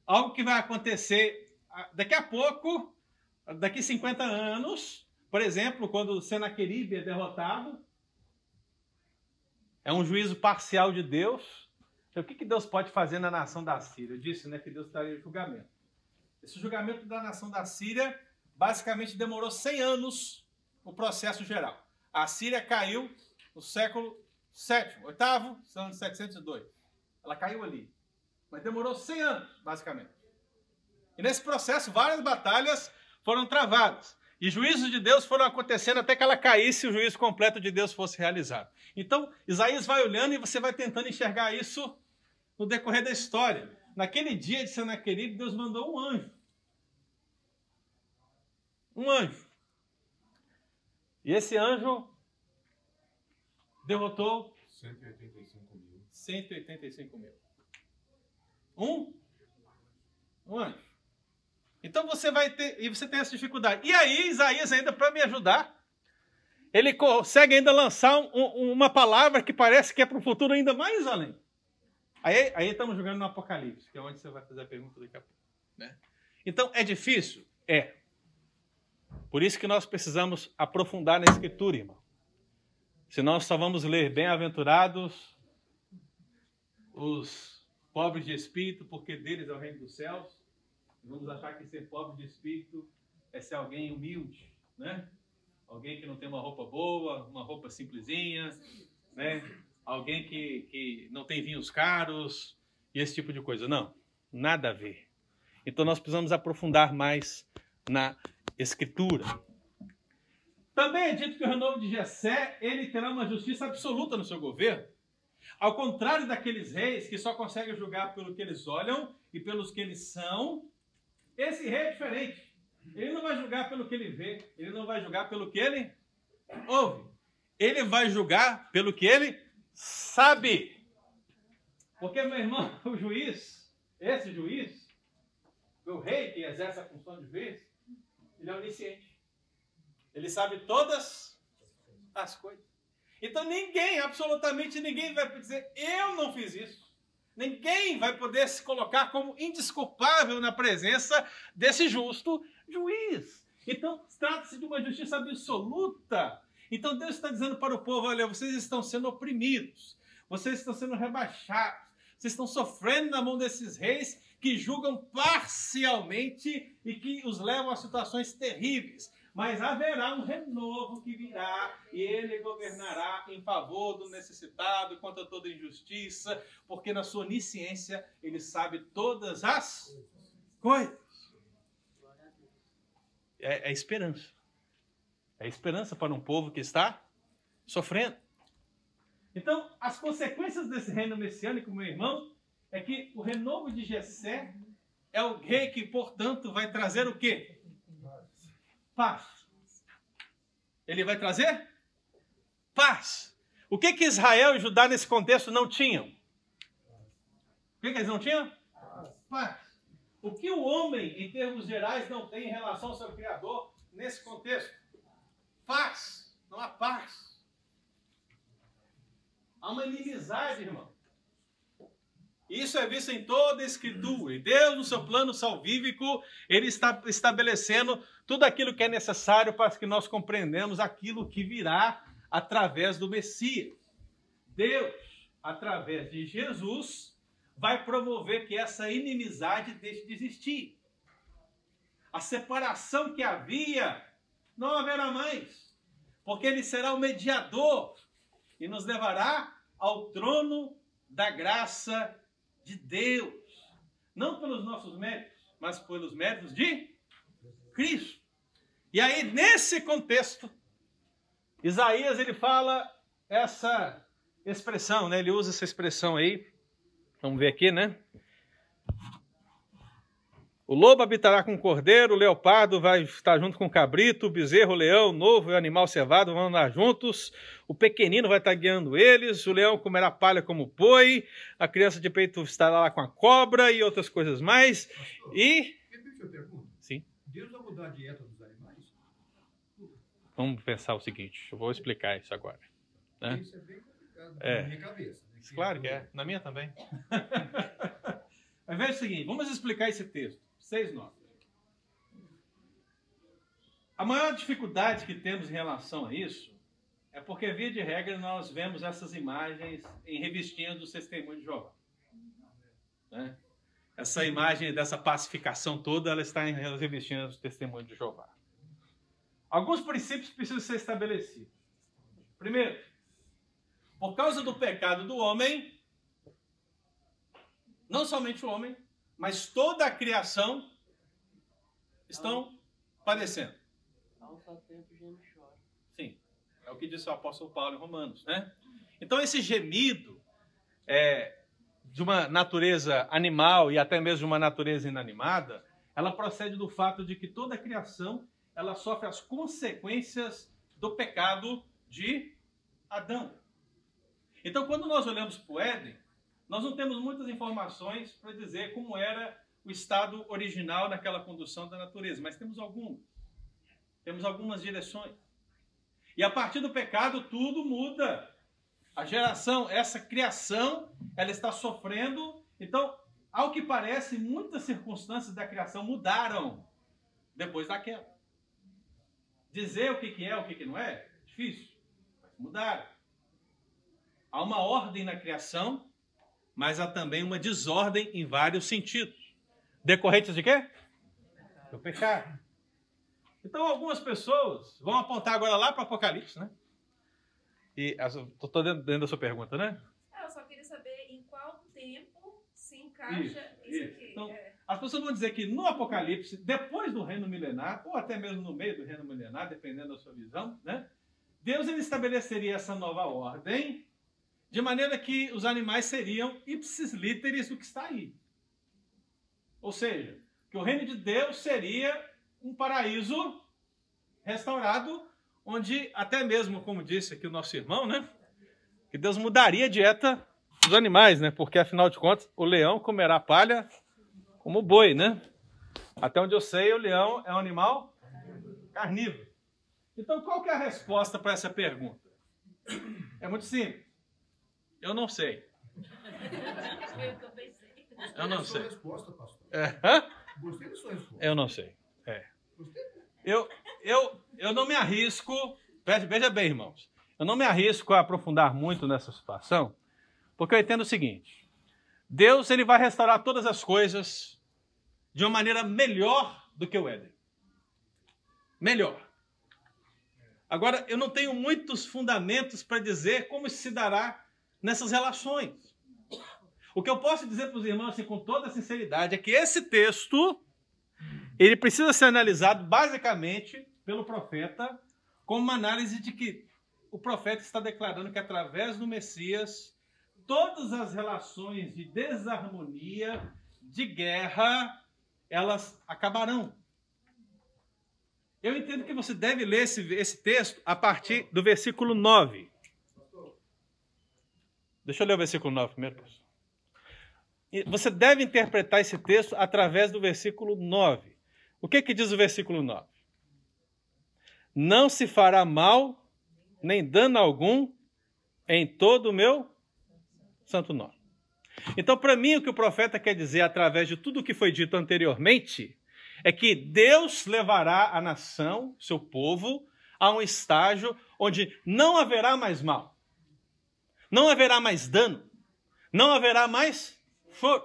algo que vai acontecer ah, daqui a pouco, daqui 50 anos. Por exemplo, quando Senaqueribe é derrotado, é um juízo parcial de Deus. Então, o que, Deus pode fazer na nação da Síria? Eu disse né, que Deus traria julgamento. Esse julgamento da nação da Síria basicamente demorou 100 anos o processo geral. A Síria caiu no século VII, oitavo, ano de 702. Ela caiu ali. Mas demorou 100 anos, basicamente. E nesse processo, várias batalhas foram travadas. E juízos de Deus foram acontecendo até que ela caísse e o juízo completo de Deus fosse realizado. Então, Isaías vai olhando e você vai tentando enxergar isso no decorrer da história. Naquele dia de Senaqueribe, Deus mandou um anjo. Um anjo. E esse anjo derrotou 185 mil. 185 mil. Um? Um anjo. Então você vai ter, e você tem essa dificuldade. E aí, Isaías, ainda para me ajudar, ele consegue ainda lançar um- um- uma palavra que parece que é para o futuro ainda mais além. Aí, aí estamos jogando no Apocalipse, que é onde você vai fazer a pergunta daqui a pouco. né? Então, é difícil? É. Por isso que nós precisamos aprofundar na Escritura, irmão. Se nós só vamos ler bem-aventurados os pobres de espírito, porque deles é o reino dos céus, vamos achar que ser pobre de espírito é ser alguém humilde, né? Alguém que não tem uma roupa boa, uma roupa simplesinha, né? Alguém que, que não tem vinhos caros e esse tipo de coisa. Não, nada a ver. Então nós precisamos aprofundar mais na escritura. Também é dito que o renovo de Jessé, ele terá uma justiça absoluta no seu governo. Ao contrário daqueles reis que só conseguem julgar pelo que eles olham e pelos que eles são, esse rei é diferente. Ele não vai julgar pelo que ele vê, ele não vai julgar pelo que ele ouve. Ele vai julgar pelo que ele sabe. Porque, meu irmão, [LAUGHS] o juiz, esse juiz, o rei que exerce a função de juiz, ele é onisciente. Ele sabe todas as coisas. Então ninguém, absolutamente ninguém vai dizer, eu não fiz isso. Ninguém vai poder se colocar como indesculpável na presença desse justo juiz. Então, trata-se de uma justiça absoluta. Então, Deus está dizendo para o povo: olha, vocês estão sendo oprimidos, vocês estão sendo rebaixados, vocês estão sofrendo na mão desses reis que julgam parcialmente e que os levam a situações terríveis. mas haverá um renovo que virá e ele governará em favor do necessitado contra toda injustiça, porque na sua onisciência ele sabe todas as coisas. É, é esperança. É esperança para um povo que está sofrendo. Então, as consequências desse reino messiânico, meu irmão, é que o renovo de Jessé é o rei que, portanto, vai trazer o quê? Paz. Ele vai trazer paz. O que que Israel e Judá nesse contexto não tinham? O que, que eles não tinham? Paz. O que o homem, em termos gerais, não tem em relação ao seu Criador nesse contexto? Paz. Não há paz. Há uma inimizade, irmão. Isso é visto em toda a Escritura. E Deus, no seu plano salvífico, Ele está estabelecendo tudo aquilo que é necessário para que nós compreendamos aquilo que virá através do Messias. Deus, através de Jesus, vai promover que essa inimizade deixe de existir. A separação que havia não haverá mais, porque Ele será o mediador e nos levará ao trono da graça de Deus. Não pelos nossos méritos, mas pelos méritos de Cristo. E aí, nesse contexto, Isaías ele fala essa expressão, né? Ele usa essa expressão aí. Vamos ver aqui, né? O lobo habitará com o cordeiro, o leopardo vai estar junto com o cabrito, o bezerro, o leão, o novo e o animal cevado vão andar juntos, o pequenino vai estar guiando eles, o leão comerá palha como boi, a criança de peito estará lá com a cobra e outras coisas mais. Pastor, E. Eu perguntar. Sim. Deus vai mudar a dieta dos animais? Vamos pensar o seguinte, eu vou explicar isso agora. né? Isso é bem complicado É. na minha cabeça. né? Claro que é, na minha também. [LAUGHS] Mas veja o seguinte, vamos explicar esse texto. Seis notas. A maior dificuldade que temos em relação a isso é porque, via de regra, nós vemos essas imagens em revistinhas do Testemunho de Jeová. Né? Essa imagem dessa pacificação toda, ela está em revistinhas do Testemunho de Jeová. Alguns princípios precisam ser estabelecidos. Primeiro, por causa do pecado do homem, não somente o homem, mas toda a criação estão padecendo. Tempo, geme chora. Sim, é o que disse o apóstolo Paulo em Romanos, né? Então esse gemido é, de uma natureza animal e até mesmo de uma natureza inanimada, ela procede do fato de que toda a criação ela sofre as consequências do pecado de Adão. Então, quando nós olhamos para o Éden, nós não temos muitas informações para dizer como era o estado original naquela condução da natureza, mas temos algumas. Temos algumas direções. E a partir do pecado, tudo muda. A geração, essa criação, ela está sofrendo. Então, ao que parece, muitas circunstâncias da criação mudaram depois da queda. Dizer o que é, o que que não é, difícil. Mas mudaram. Há uma ordem na criação, mas há também uma desordem em vários sentidos. Decorrentes de quê? Do pecado. Então, algumas pessoas vão apontar agora lá para o Apocalipse, né? E estou dentro, da sua pergunta, né? Ah, eu só queria saber em qual tempo se encaixa Isso, isso, isso. aqui. Então, É. As pessoas vão dizer que no Apocalipse, depois do reino milenar, ou até mesmo no meio do reino milenar, dependendo da sua visão, né? Deus ele estabeleceria essa nova ordem de maneira que os animais seriam ipsis literis do que está aí. Ou seja, que o reino de Deus seria um paraíso restaurado, onde até mesmo, como disse aqui o nosso irmão, né? Que Deus mudaria a dieta dos animais, né? Porque afinal de contas, o leão comerá palha como boi, né? Até onde eu sei, o leão é um animal carnívoro. Então, qual que é a resposta para essa pergunta? É muito simples. Eu não sei. Eu não Gostei da sua sei. resposta, pastor. É? Gostei da sua resposta. Eu não sei. É. Eu, eu, eu não me arrisco. Veja, veja bem, irmãos. Eu não me arrisco a aprofundar muito nessa situação, porque eu entendo o seguinte: Deus ele vai restaurar todas as coisas de uma maneira melhor do que o Éden. Melhor. Agora, eu não tenho muitos fundamentos para dizer como se dará nessas relações. O que eu posso dizer para os irmãos, assim, com toda sinceridade, é que esse texto ele precisa ser analisado basicamente pelo profeta como uma análise de que o profeta está declarando que através do Messias todas as relações de desarmonia, de guerra, elas acabarão. Eu entendo que você deve ler esse, esse texto a partir do versículo 9. Deixa eu ler o versículo 9 primeiro. Você deve interpretar esse texto através do versículo 9. O que, que diz o versículo 9? Não se fará mal, nem dano algum, em todo o meu santo nome. Então, para mim, o que o profeta quer dizer através de tudo o que foi dito anteriormente é que Deus levará a nação, seu povo, a um estágio onde não haverá mais mal, não haverá mais dano, não haverá mais choro.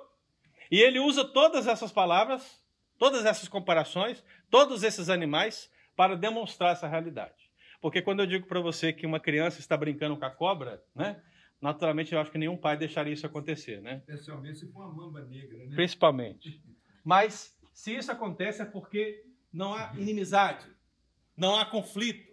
E ele usa todas essas palavras, todas essas comparações, todos esses animais para demonstrar essa realidade. Porque quando eu digo para você que uma criança está brincando com a cobra, né? Naturalmente, eu acho que nenhum pai deixaria isso acontecer, né? Especialmente se for uma mamba negra, né? Principalmente. [LAUGHS] Mas se isso acontece é porque não há inimizade, não há conflito,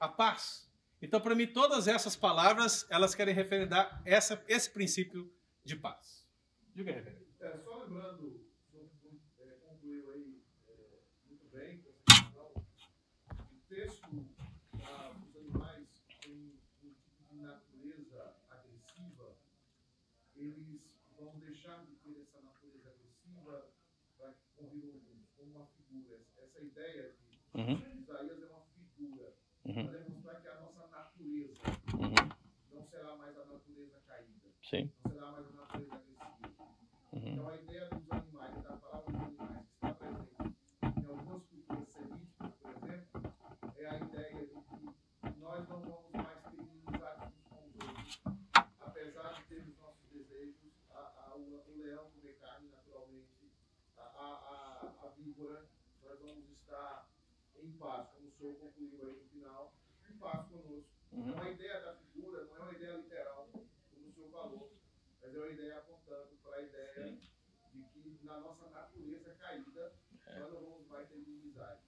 há paz. Então, para mim, todas essas palavras, elas querem referendar essa, esse princípio de paz. Diga, reverendo. É, só lembrando, é, concluiu aí é, muito bem com o texto ah, dos animais em um tipo de natureza agressiva, eles vão deixar de ter essa natureza agressiva para conviver como uma figura. Essa ideia de Uhum. Isaías é uma figura Uhum. para demonstrar que a nossa natureza Uhum. não será mais a natureza caída, Sim. não será mais a natureza agressiva. Uhum. Então a ideia dos animais, da palavra dos animais que está presente em algumas culturas semíticas, por exemplo, é a ideia de que nós não vamos mais ter inimizade uns com os outros. Apesar de termos nossos desejos, a, a, o, o leão comer carne naturalmente, a, a, a, a víbora, nós vamos estar em paz, como o senhor concluiu aí no final, em paz conosco. Então a ideia da figura não é uma ideia literal, como o senhor falou, mas é uma ideia apontando para a ideia de que na nossa natureza caída nós não vamos mais ter inimizade.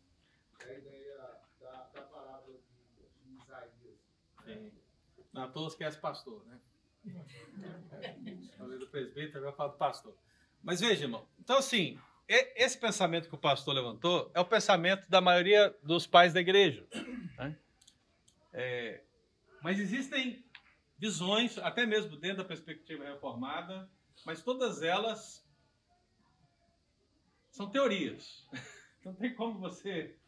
É a ideia da, da palavra de, de Isaías. Sim. Não, todos querem pastor, né? Falei do presbítero, agora falo do pastor. Mas veja, irmão. Então, assim, esse pensamento que o pastor levantou é o pensamento da maioria dos pais da igreja. né? É, mas existem visões, até mesmo dentro da perspectiva reformada, mas todas elas são teorias. [LAUGHS] Não tem como você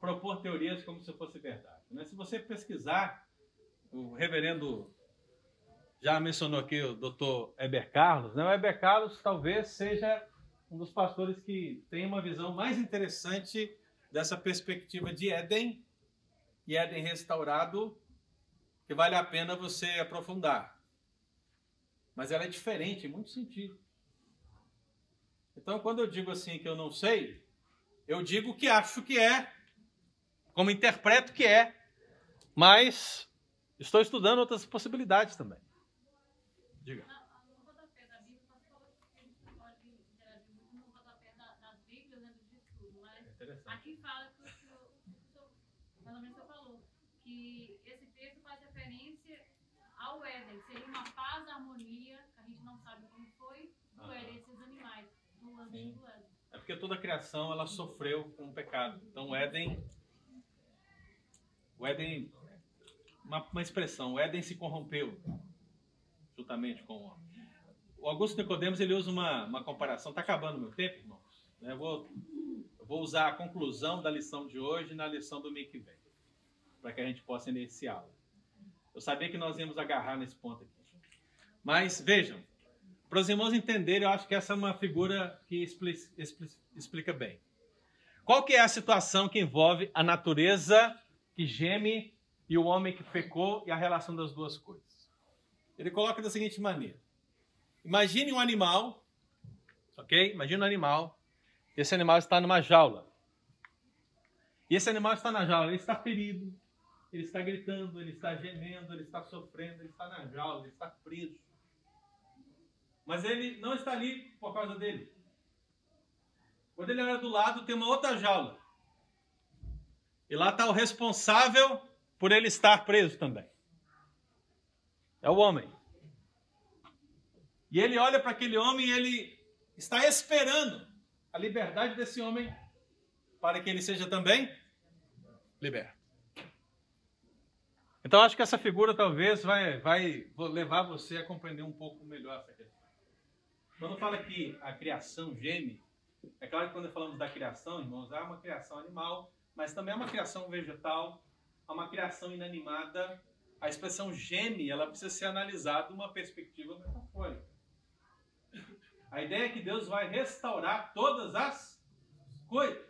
propor teorias como se fosse verdade. né? Se você pesquisar, o reverendo já mencionou aqui o doutor Heber Carlos, né? o Heber Carlos talvez seja um dos pastores que tem uma visão mais interessante dessa perspectiva de Éden e Éden restaurado, que vale a pena você aprofundar. Mas ela é diferente em muitos sentidos. Então, quando eu digo assim que eu não sei, eu digo que acho que é, como interpreto que é, mas estou estudando outras possibilidades também. Diga. No rodapé da Bíblia, você falou que a gente não pode interagir muito no rodapé da- das Bíblias, né, dos estudos, mas Interessante. aqui fala que o senhor, o senhor- mais ou menos o senhor falou, que esse texto faz referência ao Éden, seria uma paz, harmonia, que a gente não sabe como foi, do Aham. Éden, esses animais, do antes Sim. É porque toda a criação ela sofreu com o pecado. Então, o Éden. O Éden. Uma, uma expressão, o Éden se corrompeu juntamente com o homem. O Augusto Nicodemos ele usa uma, uma comparação. Está acabando o meu tempo, irmãos? né? Eu vou, eu vou usar a conclusão da lição de hoje na lição do mês que vem, para que a gente possa iniciá-la. Eu sabia que nós íamos agarrar nesse ponto aqui. Mas vejam, para os irmãos entenderem, eu acho que essa é uma figura que expli- expli- explica bem. Qual que é a situação que envolve a natureza que geme e o homem que pecou e a relação das duas coisas? Ele coloca da seguinte maneira: Imagine um animal, ok? Imagine um animal. Esse animal está numa jaula. E esse animal está na jaula, ele está ferido, ele está gritando, ele está gemendo, ele está sofrendo, ele está na jaula, ele está preso. Mas ele não está ali por causa dele. Quando ele olha do lado, tem uma outra jaula. E lá está o responsável por ele estar preso também. É o homem. E ele olha para aquele homem e ele está esperando a liberdade desse homem para que ele seja também liberto. Então acho que essa figura talvez vai, vai levar você a compreender um pouco melhor essa questão. Quando fala que a criação geme, é claro que quando falamos da criação, irmãos, há uma criação animal, mas também há uma criação vegetal, há uma criação inanimada. A expressão geme, ela precisa ser analisada uma perspectiva metafórica. A ideia é que Deus vai restaurar todas as coisas.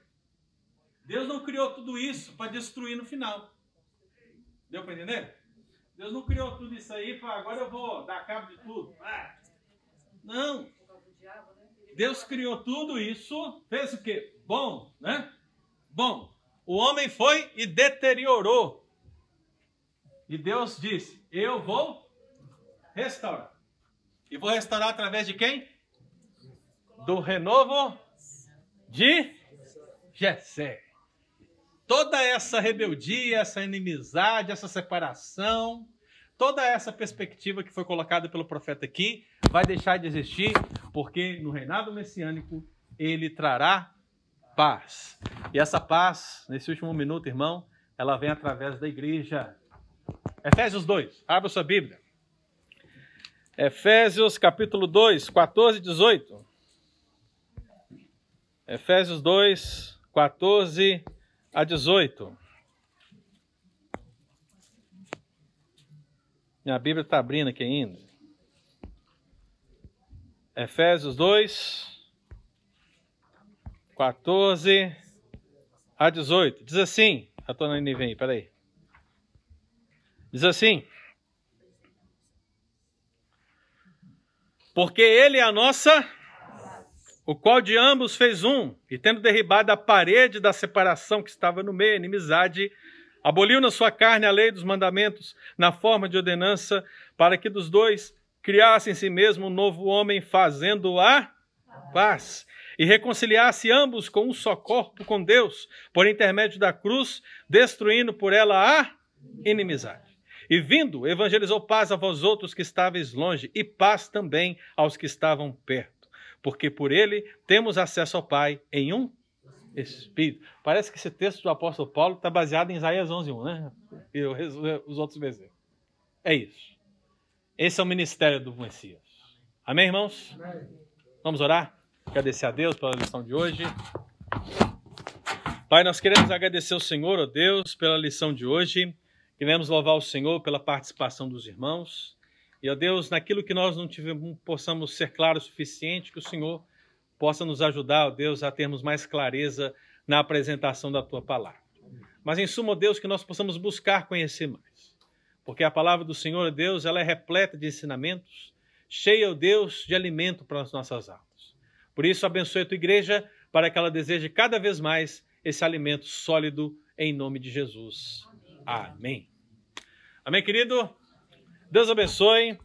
Deus não criou tudo isso para destruir no final. Deu para entender? Deus não criou tudo isso aí para agora eu vou dar cabo de tudo. Ah, não. Deus criou tudo isso, fez o quê? Bom, né? Bom. O homem foi e deteriorou. E Deus disse: Eu vou restaurar. E vou restaurar através de quem? Do renovo de Jessé. Toda essa rebeldia, essa inimizade, essa separação, toda essa perspectiva que foi colocada pelo profeta aqui vai deixar de existir, porque no reinado messiânico ele trará paz. E essa paz, nesse último minuto, irmão, ela vem através da igreja. Efésios 2, abra sua Bíblia. Efésios capítulo 2, 14 e 18. Efésios 2, 14 a 18. Minha Bíblia está abrindo aqui ainda. Efésios 2, 14 a 18. Diz assim, eu estou na NVI, peraí. Diz assim: Porque ele é a nossa, o qual de ambos fez um, e tendo derribado a parede da separação que estava no meio, a inimizade, aboliu na sua carne a lei dos mandamentos na forma de ordenança, para que dos dois criasse em si mesmo um novo homem, fazendo a paz, e reconciliasse ambos com um só corpo com Deus, por intermédio da cruz, destruindo por ela a inimizade. E vindo, evangelizou paz a vós outros que estáveis longe, e paz também aos que estavam perto, porque por ele temos acesso ao Pai em um Espírito. Parece que esse texto do apóstolo Paulo está baseado em Isaías 11.1, né? E os outros versículos. É isso. Esse é o ministério do Messias. Amém, irmãos? Amém. Vamos orar? Agradecer a Deus pela lição de hoje. Pai, nós queremos agradecer ao Senhor, ó oh Deus, pela lição de hoje. Queremos louvar o Senhor pela participação dos irmãos. E, ó oh Deus, naquilo que nós não tivemos, possamos ser claros o suficiente, que o Senhor possa nos ajudar, ó oh Deus, a termos mais clareza na apresentação da tua palavra. Mas, em suma, ó Deus, que nós possamos buscar conhecer mais porque a palavra do Senhor Deus ela é repleta de ensinamentos, cheia, ó Deus, de alimento para as nossas almas. Por isso, abençoe a tua igreja para que ela deseje cada vez mais esse alimento sólido em nome de Jesus. Amém. Amém, Amém querido? Deus abençoe.